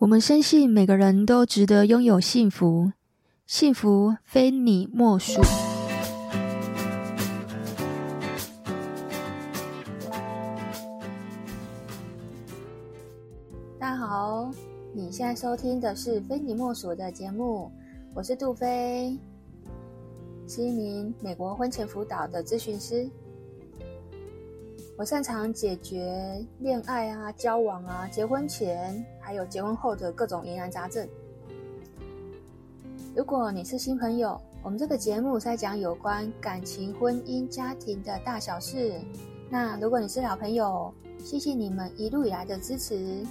我们深信每个人都值得拥有幸福，幸福非你莫属。大家好，你现在收听的是《非你莫属》的节目，我是杜菲，是一名美国婚前辅导的咨询师。我擅长解决恋爱啊、交往啊、结婚前还有结婚后的各种疑难杂症。如果你是新朋友，我们这个节目在讲有关感情、婚姻、家庭的大小事。那如果你是老朋友，谢谢你们一路以来的支持。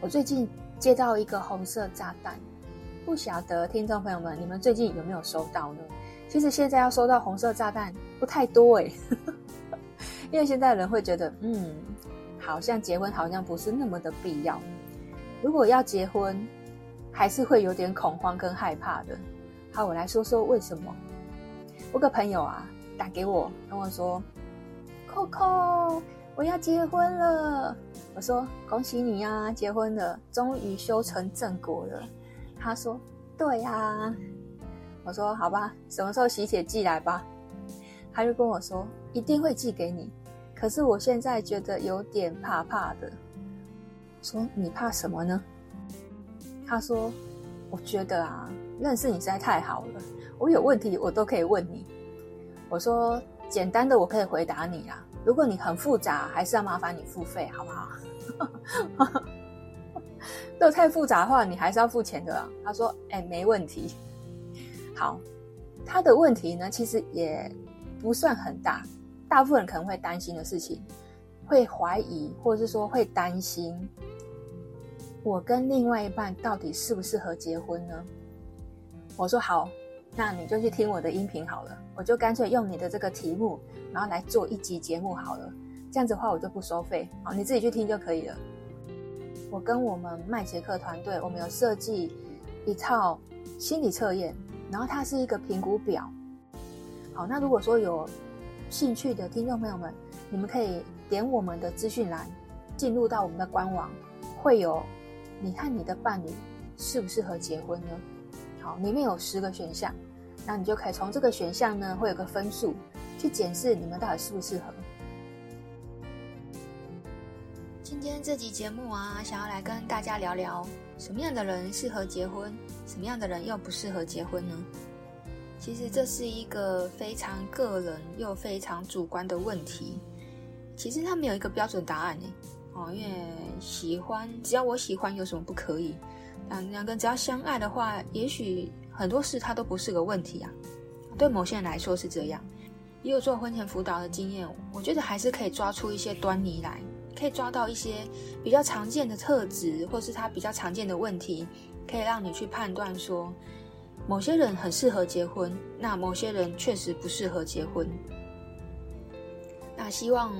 我最近接到一个红色炸弹，不晓得听众朋友们，你们最近有没有收到呢？其实现在要收到红色炸弹不太多诶，因为现在人会觉得，嗯，好像结婚好像不是那么的必要。如果要结婚，还是会有点恐慌跟害怕的。好，我来说说为什么。我个朋友啊，打给我跟我说：“Coco，我要结婚了。”我说：“恭喜你呀，结婚了，终于修成正果了。”他说：“对呀。”我说好吧，什么时候喜帖寄来吧？他就跟我说一定会寄给你，可是我现在觉得有点怕怕的。说你怕什么呢？他说我觉得啊，认识你实在太好了，我有问题我都可以问你。我说简单的我可以回答你啊，如果你很复杂，还是要麻烦你付费好不好？如果太复杂的话，你还是要付钱的啊。他说哎，没问题。好，他的问题呢，其实也不算很大。大部分人可能会担心的事情，会怀疑，或者是说会担心，我跟另外一半到底适不适合结婚呢？我说好，那你就去听我的音频好了。我就干脆用你的这个题目，然后来做一集节目好了。这样子的话，我就不收费，好，你自己去听就可以了。我跟我们麦杰克团队，我们有设计一套心理测验。然后它是一个评估表，好，那如果说有兴趣的听众朋友们，你们可以点我们的资讯栏，进入到我们的官网，会有你和你的伴侣适不适合结婚呢？好，里面有十个选项，那你就可以从这个选项呢，会有个分数去检视你们到底适不适合。今天这集节目啊，想要来跟大家聊聊什么样的人适合结婚，什么样的人又不适合结婚呢？其实这是一个非常个人又非常主观的问题。其实它没有一个标准答案呢。哦，因为喜欢，只要我喜欢，有什么不可以？两两个人只要相爱的话，也许很多事它都不是个问题啊。对某些人来说是这样，也有做婚前辅导的经验，我觉得还是可以抓出一些端倪来。可以抓到一些比较常见的特质，或是他比较常见的问题，可以让你去判断说，某些人很适合结婚，那某些人确实不适合结婚。那希望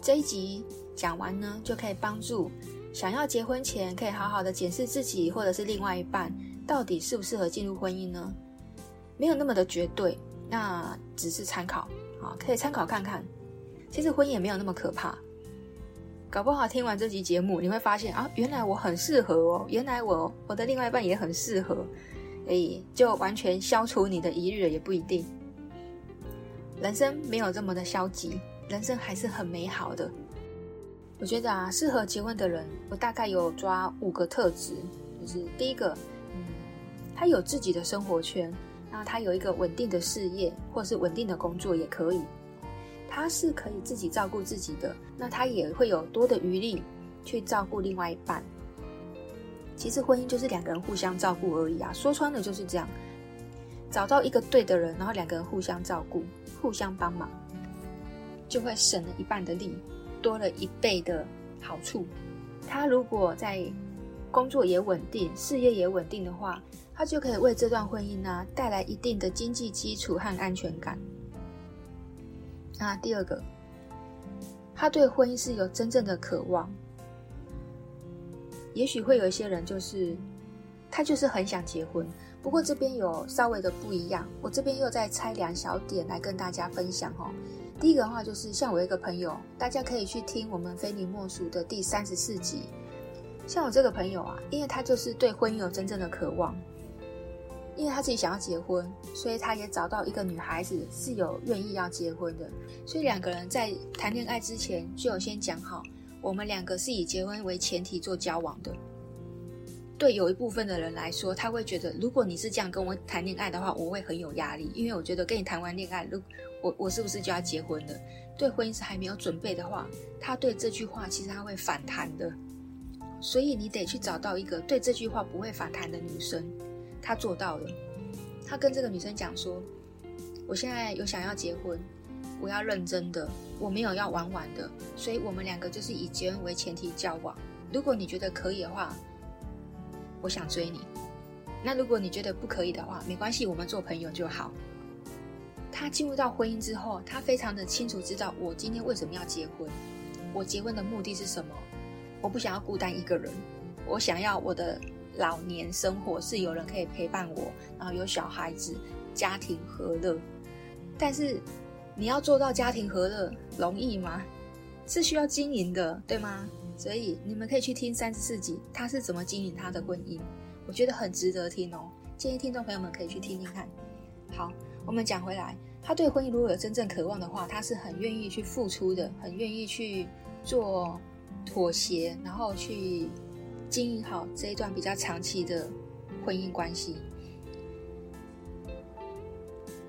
这一集讲完呢，就可以帮助想要结婚前可以好好的检视自己，或者是另外一半到底适不适合进入婚姻呢？没有那么的绝对，那只是参考啊，可以参考看看。其实婚姻也没有那么可怕。搞不好听完这集节目，你会发现啊，原来我很适合哦，原来我我的另外一半也很适合，诶，就完全消除你的疑虑了，也不一定。人生没有这么的消极，人生还是很美好的。我觉得啊，适合结婚的人，我大概有抓五个特质，就是第一个，嗯，他有自己的生活圈，那他有一个稳定的事业，或是稳定的工作也可以。他是可以自己照顾自己的，那他也会有多的余力去照顾另外一半。其实婚姻就是两个人互相照顾而已啊，说穿了就是这样，找到一个对的人，然后两个人互相照顾、互相帮忙，就会省了一半的力，多了一倍的好处。他如果在工作也稳定、事业也稳定的话，他就可以为这段婚姻呢、啊、带来一定的经济基础和安全感。那第二个，他对婚姻是有真正的渴望。也许会有一些人，就是他就是很想结婚，不过这边有稍微的不一样。我这边又再拆两小点来跟大家分享哦。第一个的话就是，像我一个朋友，大家可以去听我们非你莫属的第三十四集。像我这个朋友啊，因为他就是对婚姻有真正的渴望，因为他自己想要结婚，所以他也找到一个女孩子是有愿意要结婚的，所以两个人在谈恋爱之前就有先讲好，我们两个是以结婚为前提做交往的。对有一部分的人来说，他会觉得，如果你是这样跟我谈恋爱的话，我会很有压力，因为我觉得跟你谈完恋爱，如我我是不是就要结婚了？对婚姻是还没有准备的话，他对这句话其实他会反弹的。所以你得去找到一个对这句话不会反弹的女生，他做到了。他跟这个女生讲说：“我现在有想要结婚，我要认真的，我没有要玩玩的，所以我们两个就是以结婚为前提交往。如果你觉得可以的话。”我想追你，那如果你觉得不可以的话，没关系，我们做朋友就好。他进入到婚姻之后，他非常的清楚知道我今天为什么要结婚，我结婚的目的是什么？我不想要孤单一个人，我想要我的老年生活是有人可以陪伴我，然后有小孩子，家庭和乐。但是你要做到家庭和乐容易吗？是需要经营的，对吗？所以你们可以去听三十四集，他是怎么经营他的婚姻，我觉得很值得听哦。建议听众朋友们可以去听听看。好，我们讲回来，他对婚姻如果有真正渴望的话，他是很愿意去付出的，很愿意去做妥协，然后去经营好这一段比较长期的婚姻关系。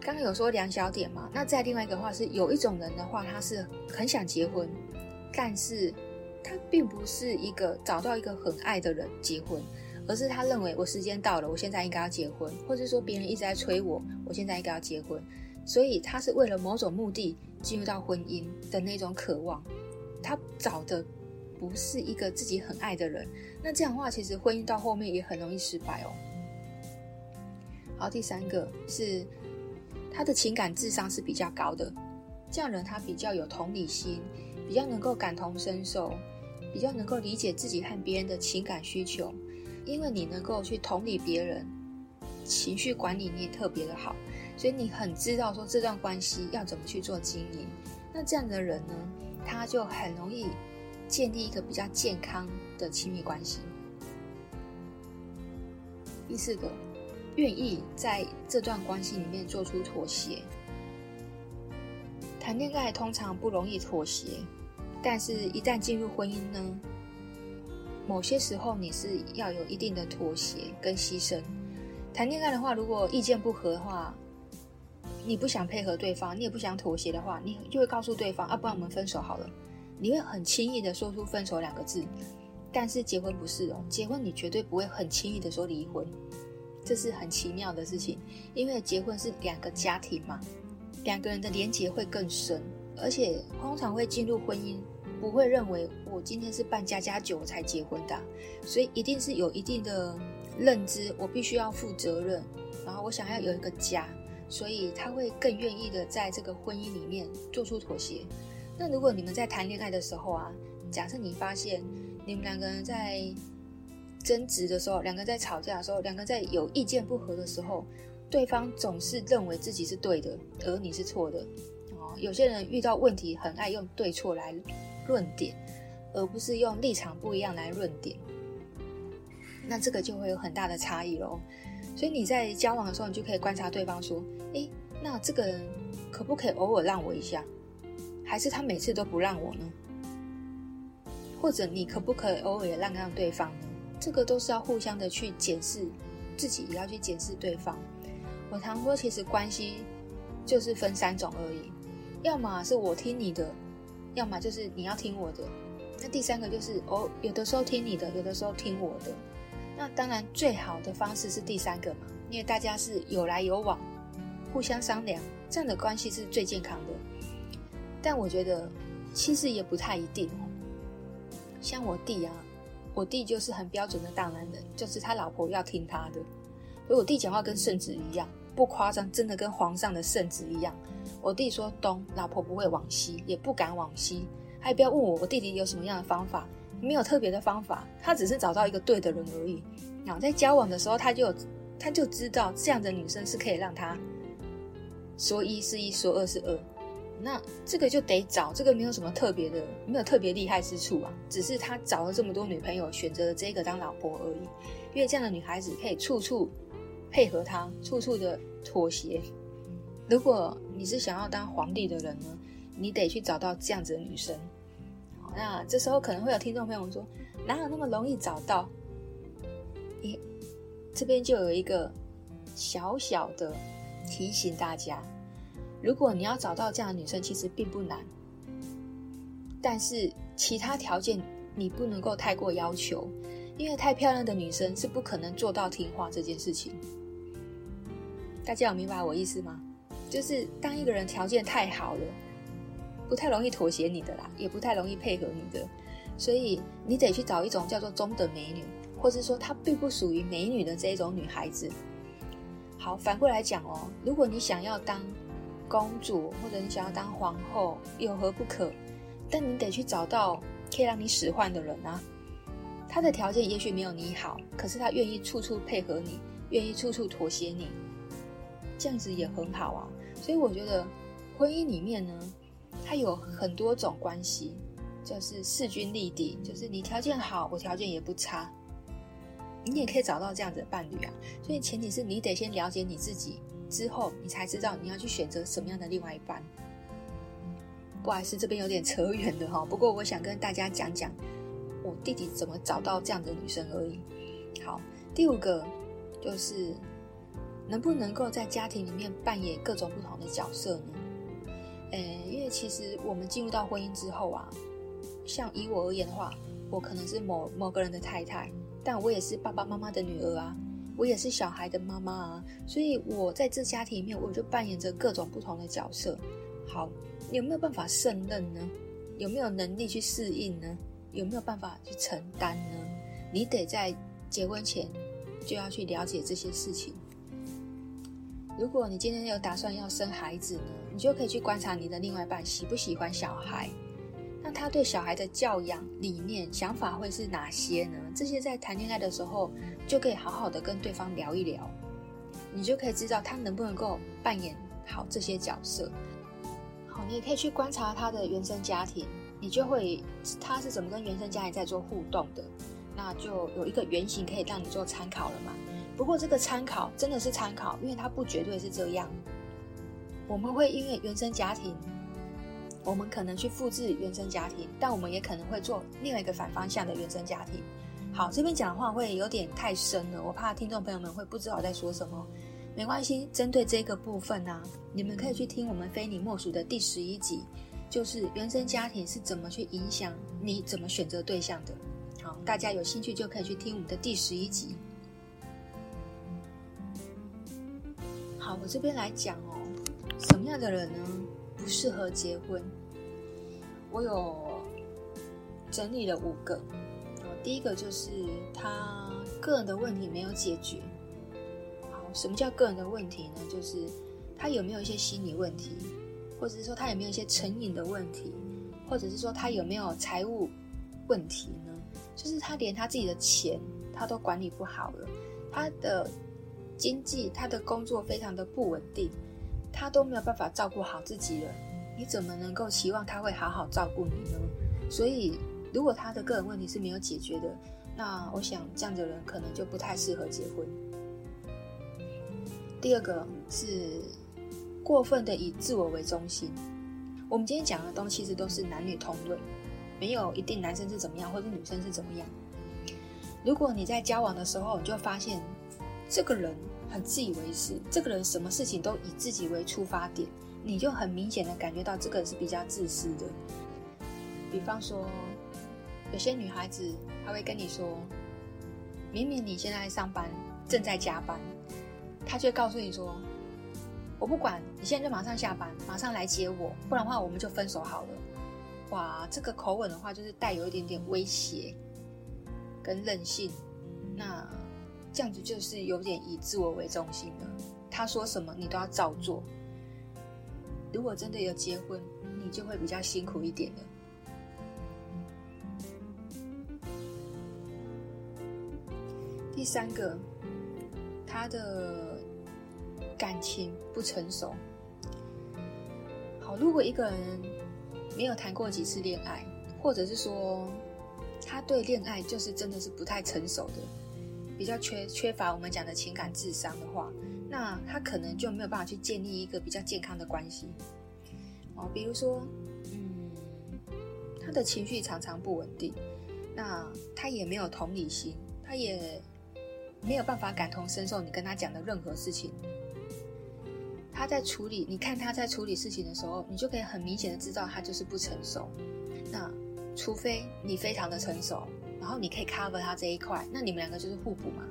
刚刚有说两小点嘛，那再另外一个话是，有一种人的话，他是很想结婚，但是。他并不是一个找到一个很爱的人结婚，而是他认为我时间到了，我现在应该要结婚，或者说别人一直在催我，我现在应该要结婚，所以他是为了某种目的进入到婚姻的那种渴望。他找的不是一个自己很爱的人，那这样的话，其实婚姻到后面也很容易失败哦。好，第三个是他的情感智商是比较高的，这样人他比较有同理心，比较能够感同身受。比较能够理解自己和别人的情感需求，因为你能够去同理别人，情绪管理你也特别的好，所以你很知道说这段关系要怎么去做经营。那这样的人呢，他就很容易建立一个比较健康的亲密关系。第四个，愿意在这段关系里面做出妥协。谈恋爱通常不容易妥协。但是，一旦进入婚姻呢，某些时候你是要有一定的妥协跟牺牲。谈恋爱的话，如果意见不合的话，你不想配合对方，你也不想妥协的话，你就会告诉对方啊，不然我们分手好了。你会很轻易的说出分手两个字。但是结婚不是哦，结婚你绝对不会很轻易的说离婚，这是很奇妙的事情，因为结婚是两个家庭嘛，两个人的连结会更深。而且通常会进入婚姻，不会认为我今天是办家家酒才结婚的，所以一定是有一定的认知，我必须要负责任，然后我想要有一个家，所以他会更愿意的在这个婚姻里面做出妥协。那如果你们在谈恋爱的时候啊，假设你发现你们两个人在争执的时候，两个人在吵架的时候，两个人在有意见不合的时候，对方总是认为自己是对的，而你是错的。哦有些人遇到问题很爱用对错来论点，而不是用立场不一样来论点。那这个就会有很大的差异喽。所以你在交往的时候，你就可以观察对方说：“诶，那这个人可不可以偶尔让我一下？还是他每次都不让我呢？或者你可不可以偶尔也让让对方呢？这个都是要互相的去检视，自己也要去检视对方。我常说，其实关系就是分三种而已。”要么是我听你的，要么就是你要听我的。那第三个就是哦，有的时候听你的，有的时候听我的。那当然最好的方式是第三个嘛，因为大家是有来有往，互相商量，这样的关系是最健康的。但我觉得其实也不太一定。像我弟啊，我弟就是很标准的大男人，就是他老婆要听他的。所以我弟讲话跟圣旨一样，不夸张，真的跟皇上的圣旨一样。我弟说东，老婆不会往西，也不敢往西。还不要问我，我弟弟有什么样的方法？没有特别的方法，他只是找到一个对的人而已。然后在交往的时候，他就他就知道这样的女生是可以让他说一是一，说二是二。那这个就得找，这个没有什么特别的，没有特别厉害之处啊，只是他找了这么多女朋友，选择了这个当老婆而已。因为这样的女孩子可以处处配合他，处处的妥协。如果你是想要当皇帝的人呢，你得去找到这样子的女生。那这时候可能会有听众朋友说，哪有那么容易找到？咦，这边就有一个小小的提醒大家。如果你要找到这样的女生，其实并不难，但是其他条件你不能够太过要求，因为太漂亮的女生是不可能做到听话这件事情。大家有明白我意思吗？就是当一个人条件太好了，不太容易妥协你的啦，也不太容易配合你的，所以你得去找一种叫做中等美女，或是说她并不属于美女的这一种女孩子。好，反过来讲哦，如果你想要当公主，或者你想要当皇后，有何不可？但你得去找到可以让你使唤的人啊。他的条件也许没有你好，可是他愿意处处配合你，愿意处处妥协你，这样子也很好啊。所以我觉得婚姻里面呢，它有很多种关系，就是势均力敌，就是你条件好，我条件也不差，你也可以找到这样子的伴侣啊。所以前提是你得先了解你自己。之后，你才知道你要去选择什么样的另外一半。不好意思，这边有点扯远了哈。不过，我想跟大家讲讲我弟弟怎么找到这样的女生而已。好，第五个就是能不能够在家庭里面扮演各种不同的角色呢？诶，因为其实我们进入到婚姻之后啊，像以我而言的话，我可能是某某个人的太太，但我也是爸爸妈妈的女儿啊。我也是小孩的妈妈啊，所以我在这家庭里面，我就扮演着各种不同的角色。好，有没有办法胜任呢？有没有能力去适应呢？有没有办法去承担呢？你得在结婚前就要去了解这些事情。如果你今天有打算要生孩子呢，你就可以去观察你的另外一半喜不喜欢小孩。那他对小孩的教养理念、想法会是哪些呢？这些在谈恋爱的时候就可以好好的跟对方聊一聊，你就可以知道他能不能够扮演好这些角色。好，你也可以去观察他的原生家庭，你就会他是怎么跟原生家庭在做互动的，那就有一个原型可以让你做参考了嘛。不过这个参考真的是参考，因为它不绝对是这样。我们会因为原生家庭。我们可能去复制原生家庭，但我们也可能会做另外一个反方向的原生家庭。好，这边讲的话会有点太深了，我怕听众朋友们会不知道我在说什么。没关系，针对这个部分呢、你们可以去听我们非你莫属的第十一集，就是原生家庭是怎么去影响你怎么选择对象的。好，大家有兴趣就可以去听我们的第十一集。好，我这边来讲哦，什么样的人呢？不适合结婚，我有整理了五个。第一个就是他个人的问题没有解决。好，什么叫个人的问题呢？就是他有没有一些心理问题，或者是说他有没有一些成瘾的问题，或者是说他有没有财务问题呢？就是他连他自己的钱他都管理不好了，他的经济、他的工作非常的不稳定。他都没有办法照顾好自己了，你怎么能够期望他会好好照顾你呢？所以，如果他的个人问题是没有解决的，那我想这样的人可能就不太适合结婚。第二个是过分的以自我为中心。我们今天讲的东西其实都是男女通论，没有一定男生是怎么样，或者女生是怎么样。如果你在交往的时候，你就发现这个人。很自以为是，这个人什么事情都以自己为出发点，你就很明显的感觉到这个人是比较自私的。比方说，有些女孩子她会跟你说，明明你现在上班正在加班，她却告诉你说，我不管，你现在就马上下班，马上来接我，不然的话我们就分手好了。哇，这个口吻的话就是带有一点点威胁跟任性，那。这样子就是有点以自我为中心了。他说什么你都要照做。如果真的有结婚，你就会比较辛苦一点了。第三个，他的感情不成熟。好，如果一个人没有谈过几次恋爱，或者是说他对恋爱就是真的是不太成熟的，比较缺缺乏我们讲的情感智商的话，那他可能就没有办法去建立一个比较健康的关系。哦，比如说，嗯，他的情绪常常不稳定，那他也没有同理心，他也没有办法感同身受你跟他讲的任何事情。他在处理，你看他在处理事情的时候，你就可以很明显的知道他就是不成熟。那除非你非常的成熟，然后你可以 cover 他这一块，那你们两个就是互补嘛。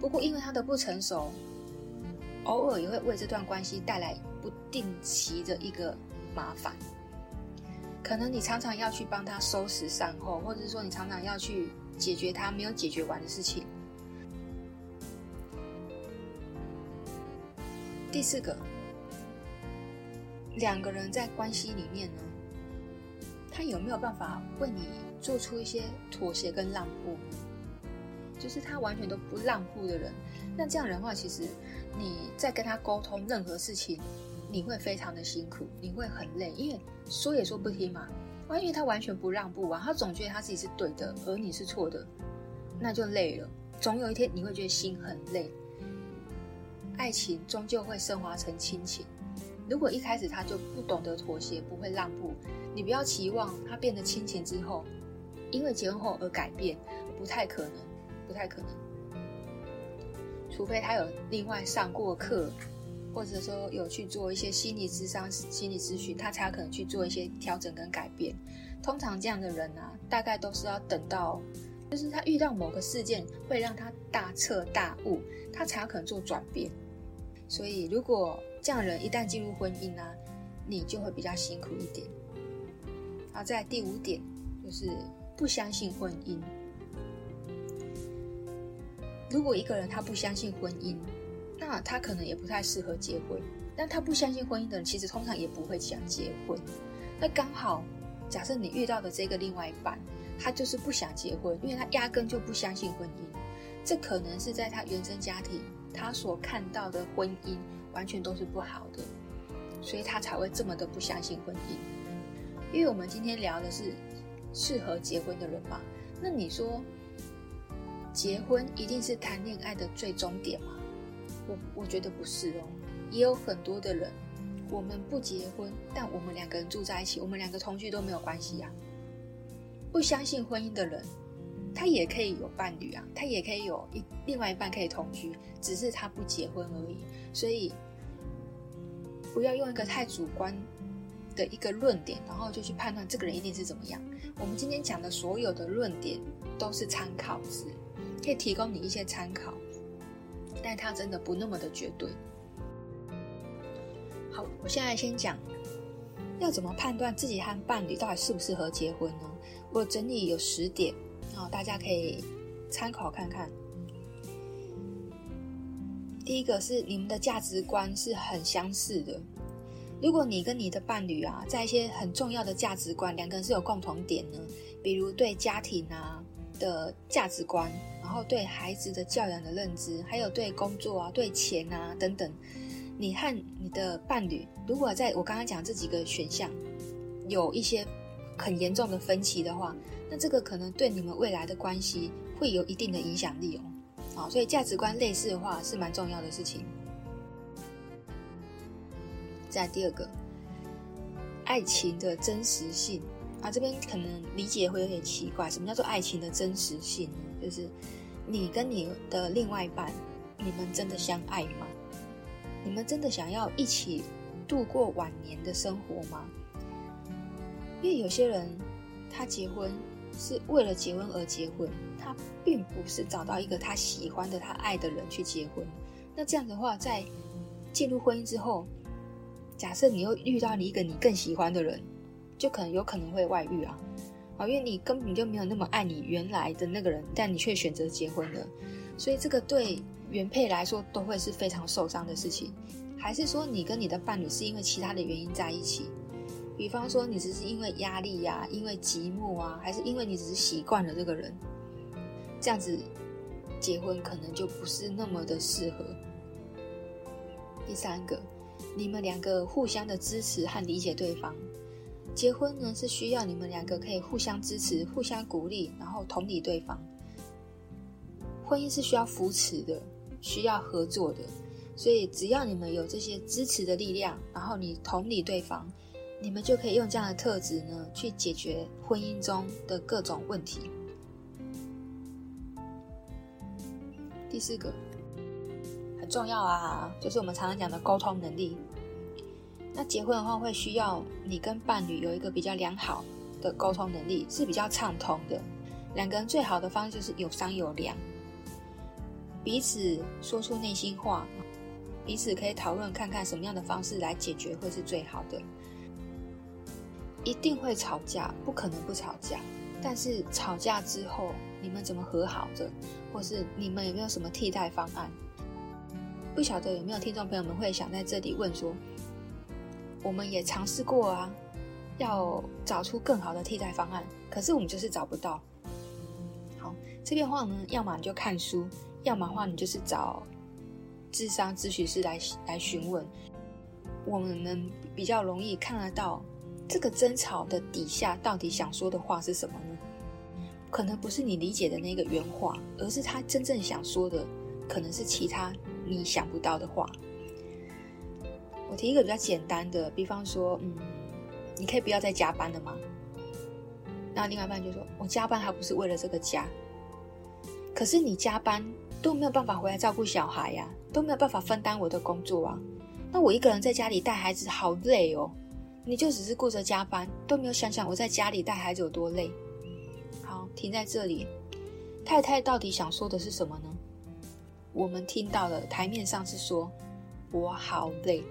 不过因为他的不成熟，偶尔也会为这段关系带来不定期的一个麻烦。可能你常常要去帮他收拾善后，或者是说你常常要去解决他没有解决完的事情。第四个。两个人在关系里面呢，他有没有办法为你做出一些妥协跟让步？就是他完全都不让步的人，那这样的话，其实你在跟他沟通任何事情，你会非常的辛苦，你会很累，因为说也说不听嘛。万一他完全不让步啊，他总觉得他自己是对的，而你是错的，那就累了。总有一天你会觉得心很累。爱情终究会升华成亲情。如果一开始他就不懂得妥协，不会让步，你不要期望他变得亲情之后，因为结婚后而改变，不太可能，不太可能。除非他有另外上过课，或者说有去做一些心理咨商、心理咨询，他才可能去做一些调整跟改变。通常这样的人啊，大概都是要等到，就是他遇到某个事件会让他大彻大悟，他才可能做转变。所以如果这样人一旦进入婚姻呢、你就会比较辛苦一点。好，再来第五点就是不相信婚姻。如果一个人他不相信婚姻，那他可能也不太适合结婚。但他不相信婚姻的人，其实通常也不会想结婚。那刚好，假设你遇到的这个另外一半，他就是不想结婚，因为他压根就不相信婚姻。这可能是在他原生家庭他所看到的婚姻。完全都是不好的，所以他才会这么的不相信婚姻。因为我们今天聊的是适合结婚的人嘛，那你说结婚一定是谈恋爱的最终点吗？我我觉得不是哦。也有很多的人，我们不结婚，但我们两个人住在一起，我们两个同居都没有关系呀。不相信婚姻的人，他也可以有伴侣啊，他也可以有一另外一半可以同居，只是他不结婚而已。所以，不要用一个太主观的一个论点，然后就去判断这个人一定是怎么样。我们今天讲的所有的论点都是参考值，可以提供你一些参考，但它真的不那么的绝对。好，我现在先讲要怎么判断自己和伴侣到底适不适合结婚呢？我整理有十点，然后大家可以参考看看。第一个是你们的价值观是很相似的。如果你跟你的伴侣啊，在一些很重要的价值观，两个人是有共同点呢，比如对家庭啊的价值观，然后对孩子的教养的认知，还有对工作啊、对钱啊等等，你和你的伴侣如果在我刚刚讲这几个选项有一些很严重的分歧的话，那这个可能对你们未来的关系会有一定的影响力哦。好，所以价值观类似的话是蛮重要的事情。再第二个，爱情的真实性啊，这边可能理解会有点奇怪。什么叫做爱情的真实性呢？就是你跟你的另外一半，你们真的相爱吗？你们真的想要一起度过晚年的生活吗？因为有些人他结婚是为了结婚而结婚。他并不是找到一个他喜欢的、他爱的人去结婚。那这样的话，在进入婚姻之后，假设你又遇到你一个你更喜欢的人，就可能有可能会外遇啊！啊，因为你根本就没有那么爱你原来的那个人，但你却选择结婚了，所以这个对原配来说都会是非常受伤的事情。还是说，你跟你的伴侣是因为其他的原因在一起？比方说，你只是因为压力呀、因为寂寞啊，还是因为你只是习惯了这个人？这样子结婚可能就不是那么的适合。第三个，你们两个互相的支持和理解对方。结婚呢，是需要你们两个可以互相支持、互相鼓励，然后同理对方。婚姻是需要扶持的，需要合作的，所以只要你们有这些支持的力量，然后你同理对方，你们就可以用这样的特质呢，去解决婚姻中的各种问题。第四个很重要啊，就是我们常常讲的沟通能力。那结婚的话，会需要你跟伴侣有一个比较良好的沟通能力，是比较畅通的。两个人最好的方式就是有商有量，彼此说出内心话，彼此可以讨论看看什么样的方式来解决会是最好的。一定会吵架，不可能不吵架。但是吵架之后，你们怎么和好的，或是你们有没有什么替代方案？不晓得有没有听众朋友们会想在这里问说，我们也尝试过啊，要找出更好的替代方案，可是我们就是找不到。好，这边话呢，要么你就看书，要么话你就是找智商咨询师来来询问，我们能比较容易看得到这个争吵的底下到底想说的话是什么呢？可能不是你理解的那个原话，而是他真正想说的，可能是其他你想不到的话。我提一个比较简单的，比方说，嗯，你可以不要再加班了吗？那另外一半就说，我加班还不是为了这个家。可是你加班都没有办法回来照顾小孩呀，都没有办法分担我的工作啊。那我一个人在家里带孩子好累哦。你就只是顾着加班，都没有想想我在家里带孩子有多累。好，停在这里。太太到底想说的是什么呢？我们听到了，台面上是说，我好累。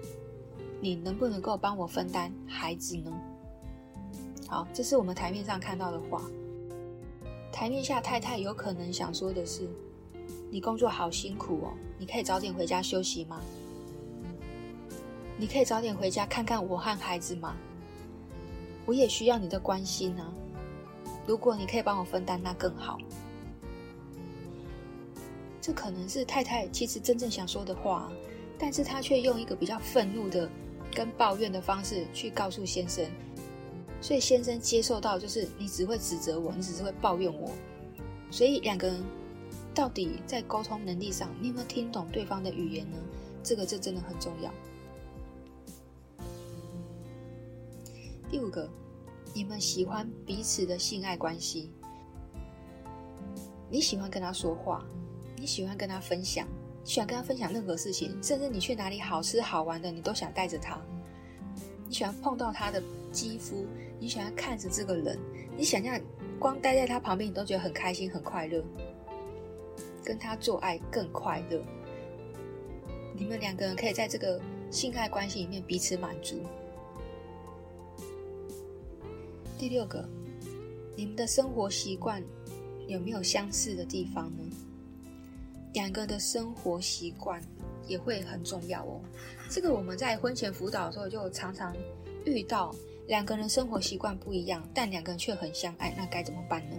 你能不能够帮我分担孩子呢？好，这是我们台面上看到的话。台面下太太有可能想说的是：你工作好辛苦哦，你可以早点回家休息吗？你可以早点回家看看我和孩子吗？我也需要你的关心啊！如果你可以帮我分担，那更好。这可能是太太其实真正想说的话，但是她却用一个比较愤怒的。跟抱怨的方式去告诉先生，所以先生接受到就是你只会指责我，你只是会抱怨我，所以两个人到底在沟通能力上，你有没有听懂对方的语言呢？这个这真的很重要。第五个，你们喜欢彼此的性爱关系，你喜欢跟他说话，你喜欢跟他分享。你喜欢跟他分享任何事情，甚至你去哪里好吃好玩的，你都想带着他。你喜欢碰到他的肌肤，你喜欢看着这个人，你想象光待在他旁边，你都觉得很开心很快乐。跟他做爱更快乐。你们两个人可以在这个性爱关系里面彼此满足。第六个，你们的生活习惯有没有相似的地方呢？两个的生活习惯也会很重要哦。这个我们在婚前辅导的时候就常常遇到，两个人生活习惯不一样，但两个人却很相爱，那该怎么办呢？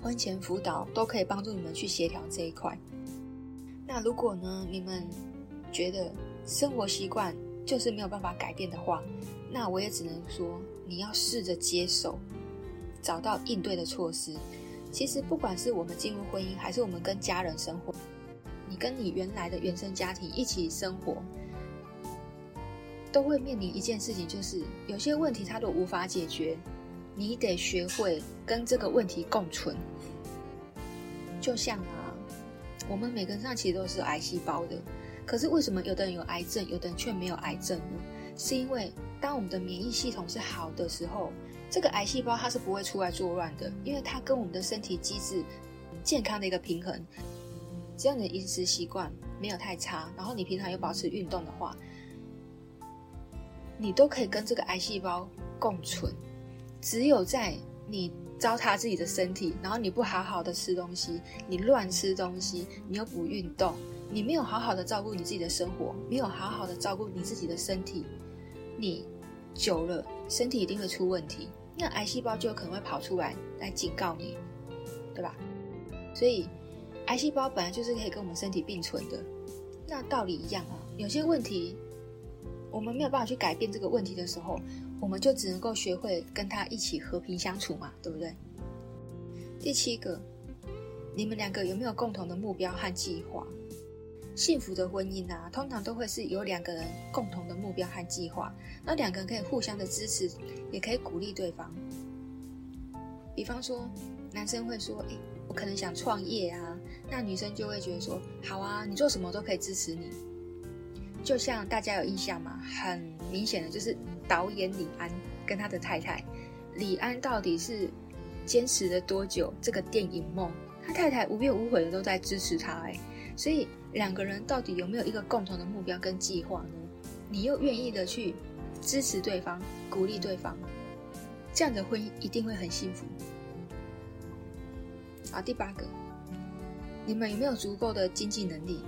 婚前辅导都可以帮助你们去协调这一块。那如果呢，你们觉得生活习惯就是没有办法改变的话，那我也只能说，你要试着接受，找到应对的措施。其实，不管是我们进入婚姻，还是我们跟家人生活，你跟你原来的原生家庭一起生活，都会面临一件事情，就是有些问题它都无法解决，你得学会跟这个问题共存。就像啊，我们每个人上其实都是癌细胞的，可是为什么有的人有癌症，有的人却没有癌症呢？是因为当我们的免疫系统是好的时候。这个癌细胞它是不会出来作乱的，因为它跟我们的身体机制健康的一个平衡。只要你的饮食习惯没有太差，然后你平常有保持运动的话，你都可以跟这个癌细胞共存。只有在你糟蹋自己的身体，然后你不好好的吃东西，你乱吃东西，你又不运动，你没有好好的照顾你自己的生活，没有好好的照顾你自己的身体，你久了身体一定会出问题。那癌细胞就有可能会跑出来来警告你，对吧？所以癌细胞本来就是可以跟我们身体并存的。那道理一样啊，有些问题我们没有办法去改变这个问题的时候，我们就只能够学会跟他一起和平相处嘛，对不对？第七个，你们两个有没有共同的目标和计划？幸福的婚姻啊，通常都会是有两个人共同的目标和计划，那两个人可以互相的支持，也可以鼓励对方。比方说，男生会说：“诶，我可能想创业啊。”那女生就会觉得说：“好啊，你做什么都可以支持你。”就像大家有印象吗？很明显的就是导演李安跟他的太太李安到底是坚持了多久这个电影梦？他太太无怨无悔的都在支持他，哎。所以两个人到底有没有一个共同的目标跟计划呢？你又愿意的去支持对方、鼓励对方，这样的婚姻一定会很幸福。好，第八个，你们有没有足够的经济能力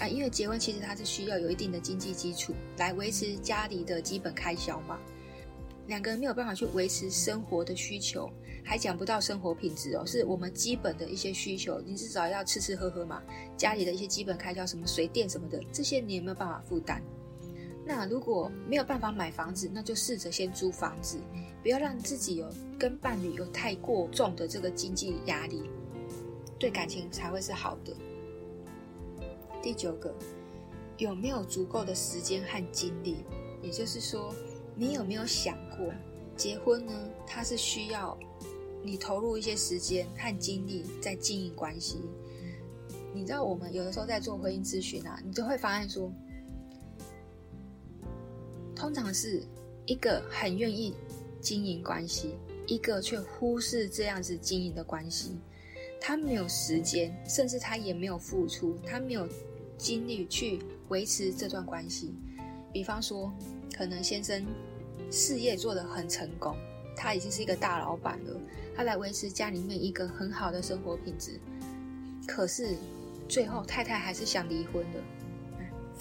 啊？因为结婚其实它是需要有一定的经济基础来维持家里的基本开销嘛。两个人没有办法去维持生活的需求。还讲不到生活品质哦，是我们基本的一些需求，你至少要吃吃喝喝嘛，家里的一些基本开销，什么水电什么的，这些你有没有办法负担？那如果没有办法买房子，那就试着先租房子，不要让自己有跟伴侣有太过重的这个经济压力，对感情才会是好的。第九个，有没有足够的时间和精力？也就是说，你有没有想过，结婚呢，它是需要。你投入一些时间和精力在经营关系，你知道我们有的时候在做婚姻咨询啊，你就会发现说，通常是一个很愿意经营关系，一个却忽视这样子经营的关系，他没有时间，甚至他也没有付出，他没有精力去维持这段关系。比方说，可能先生事业做得很成功。他已经是一个大老板了，他来维持家里面一个很好的生活品质。可是最后太太还是想离婚的。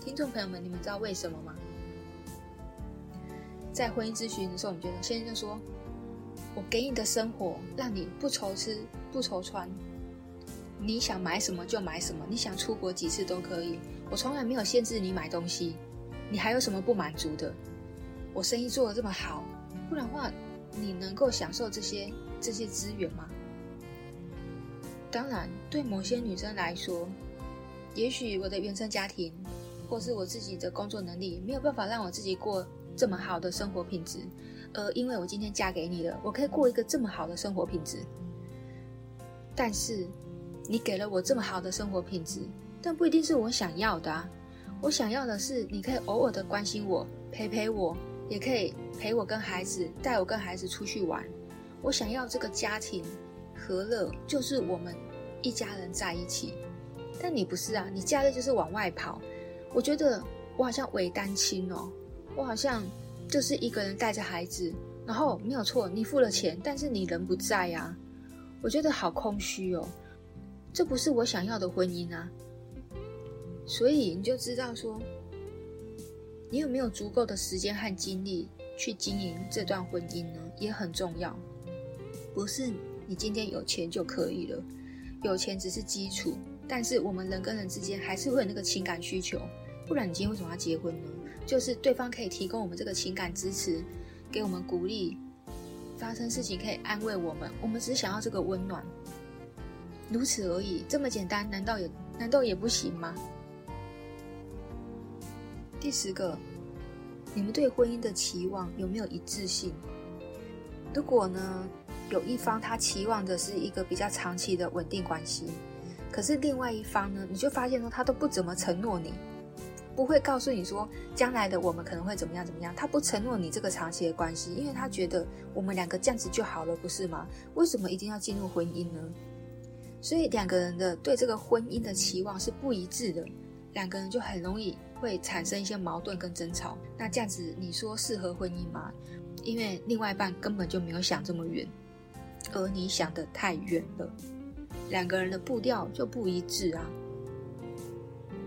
听众朋友们，你们知道为什么吗？在婚姻咨询的时候，你觉得先生就说：“我给你的生活，让你不愁吃不愁穿，你想买什么就买什么，你想出国几次都可以，我从来没有限制你买东西，你还有什么不满足的？我生意做得这么好，不然的话。”你能够享受这些这些资源吗？当然，对某些女生来说，也许我的原生家庭，或是我自己的工作能力，没有办法让我自己过这么好的生活品质。而因为我今天嫁给你了，我可以过一个这么好的生活品质。但是，你给了我这么好的生活品质，但不一定是我想要的啊。我想要的是，你可以偶尔的关心我，陪陪我。也可以陪我跟孩子，带我跟孩子出去玩。我想要这个家庭和乐，就是我们一家人在一起。但你不是啊，你假日就是往外跑。我觉得我好像伪单亲哦，我好像就是一个人带着孩子，然后没有错，你付了钱，但是你人不在呀。我觉得好空虚哦，这不是我想要的婚姻啊。所以你就知道说。你有没有足够的时间和精力去经营这段婚姻呢？也很重要。不是你今天有钱就可以了，有钱只是基础，但是我们人跟人之间还是会有那个情感需求。不然你今天为什么要结婚呢？就是对方可以提供我们这个情感支持，给我们鼓励，发生事情可以安慰我们。我们只想要这个温暖，如此而已，这么简单，难道也难道也不行吗？第十个，你们对婚姻的期望有没有一致性？如果呢，有一方他期望的是一个比较长期的稳定关系，可是另外一方呢，你就发现说他都不怎么承诺你，不会告诉你说将来的我们可能会怎么样怎么样，他不承诺你这个长期的关系，因为他觉得我们两个这样子就好了，不是吗？为什么一定要进入婚姻呢？所以两个人的对这个婚姻的期望是不一致的，两个人就很容易。会产生一些矛盾跟争吵，那这样子你说适合婚姻吗？因为另外一半根本就没有想这么远，而你想得太远了，两个人的步调就不一致啊。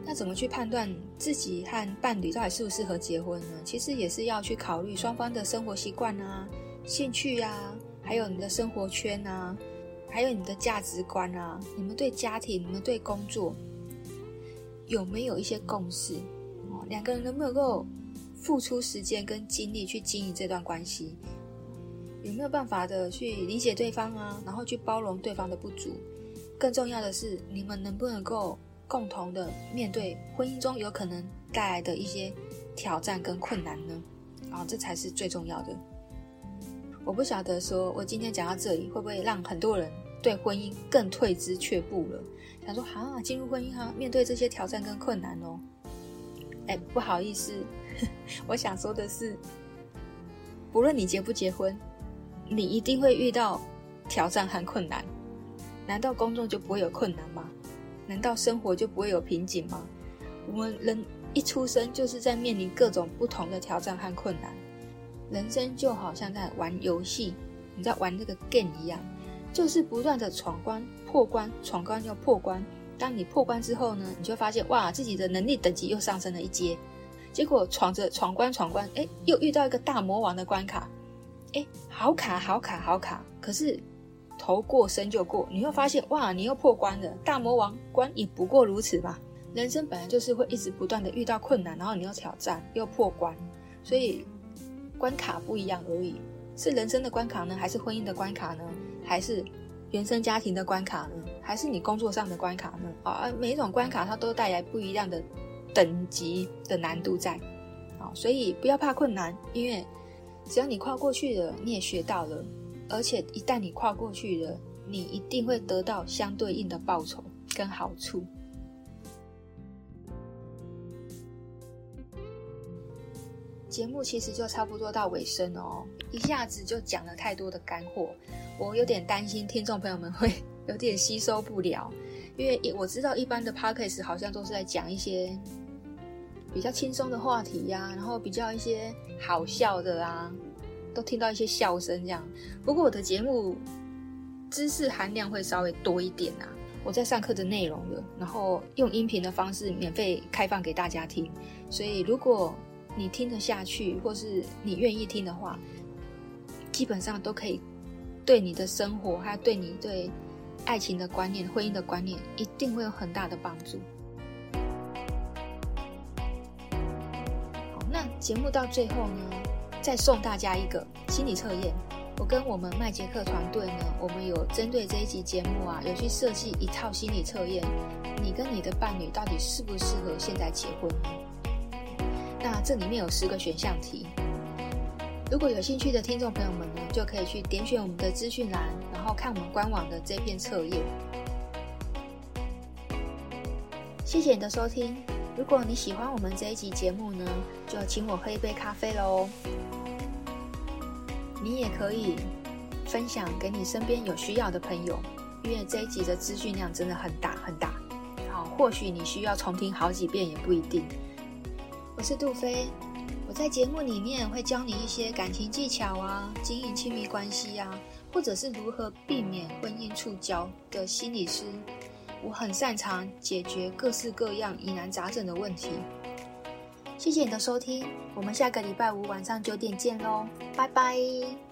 那怎么去判断自己和伴侣到底适不适合结婚呢？其实也是要去考虑双方的生活习惯啊、兴趣啊，还有你的生活圈啊，还有你的价值观啊，你们对家庭、你们对工作有没有一些共识？两个人能不能够付出时间跟精力去经营这段关系？有没有办法的去理解对方啊？然后去包容对方的不足？更重要的是，你们能不能够共同的面对婚姻中有可能带来的一些挑战跟困难呢？啊，这才是最重要的。我不晓得说，我今天讲到这里，会不会让很多人对婚姻更退之却步了？想说，啊，进入婚姻哈，面对这些挑战跟困难哦。哎，不好意思，我想说的是，不论你结不结婚，你一定会遇到挑战和困难。难道工作就不会有困难吗？难道生活就不会有瓶颈吗？我们人一出生就是在面临各种不同的挑战和困难。人生就好像在玩游戏，你在玩这个 game 一样，就是不断的闯关、破关、闯关又破关。当你破关之后呢，你就发现哇，自己的能力等级又上升了一阶。结果闯着闯关闯关，哎，又遇到一个大魔王的关卡，哎，好卡好卡好卡。可是。头过身就过，你会发现哇，你又破关了。大魔王关也不过如此吧。人生本来就是会一直不断的遇到困难，然后你又挑战又破关，所以关卡不一样而已。是人生的关卡呢，还是婚姻的关卡呢？还是原生家庭的关卡呢？还是你工作上的关卡呢？啊，每一种关卡它都带来不一样的等级的难度在。啊，所以不要怕困难，因为只要你跨过去了，你也学到了。而且一旦你跨过去了，你一定会得到相对应的报酬跟好处。节目其实就差不多到尾声哦，一下子就讲了太多的干货，我有点担心听众朋友们会有点吸收不了，因为我知道一般的 podcast 好像都是在讲一些比较轻松的话题呀、然后比较一些好笑的啊。都听到一些笑声，这样。不过我的节目知识含量会稍微多一点啊。我在上课的内容的，然后用音频的方式免费开放给大家听。所以如果你听得下去，或是你愿意听的话，基本上都可以对你的生活，还有对你对爱情的观念、婚姻的观念，一定会有很大的帮助。节目到最后呢，再送大家一个心理测验。我跟我们麦杰克团队呢，我们有针对这一集节目啊，有去设计一套心理测验。你跟你的伴侣到底适不适合现在结婚呢？那这里面有十个选项题。如果有兴趣的听众朋友们呢，就可以去点选我们的资讯栏，然后看我们官网的这篇测验。谢谢你的收听。如果你喜欢我们这一集节目呢，就请我喝一杯咖啡喽。你也可以分享给你身边有需要的朋友，因为这一集的资讯量真的很大很大。好，或许你需要重听好几遍也不一定。我是杜菲，我在节目里面会教你一些感情技巧啊，经营亲密关系啊，或者是如何避免婚姻触礁的心理师。我很擅长解决各式各样疑难杂症的问题。谢谢你的收听，我们下个礼拜五晚上九点见喽，拜拜。